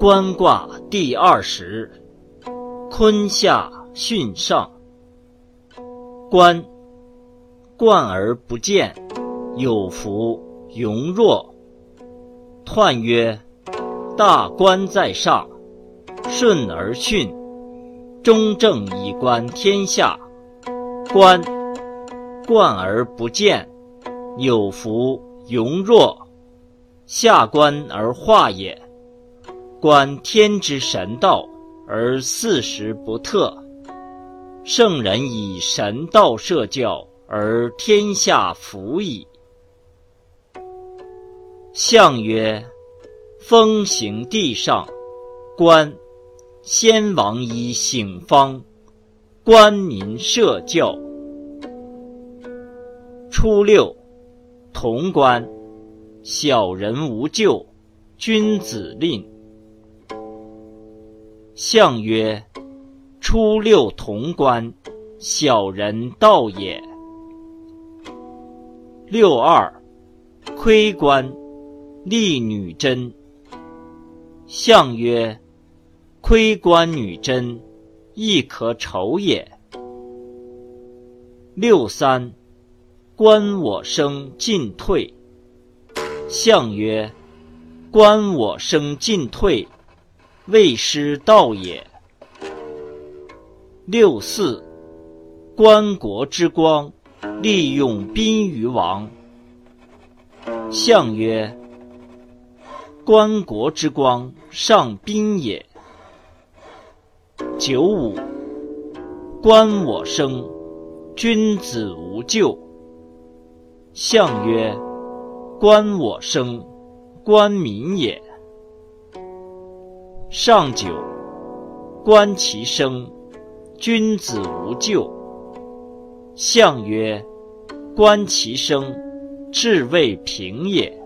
观卦第二十，坤下巽上。观，观而不见，有福容若。彖曰：大观在上，顺而巽，中正以观天下。观，观而不见，有福容若。下观而化也。观天之神道，而四时不特。圣人以神道设教，而天下服矣。象曰：风行地上，观先王以醒方，官民社教。初六，潼关。小人无咎，君子令。象曰：初六潼关，小人道也。六二，窥关，立女贞。象曰：窥关女贞，亦可丑也。六三，观我生进退。象曰：观我生进退，未失道也。六四，观国之光，利用宾于王。象曰：观国之光，上宾也。九五，观我生，君子无咎。象曰：观我生，观民也。上九，观其生，君子无咎。象曰：观其生，志未平也。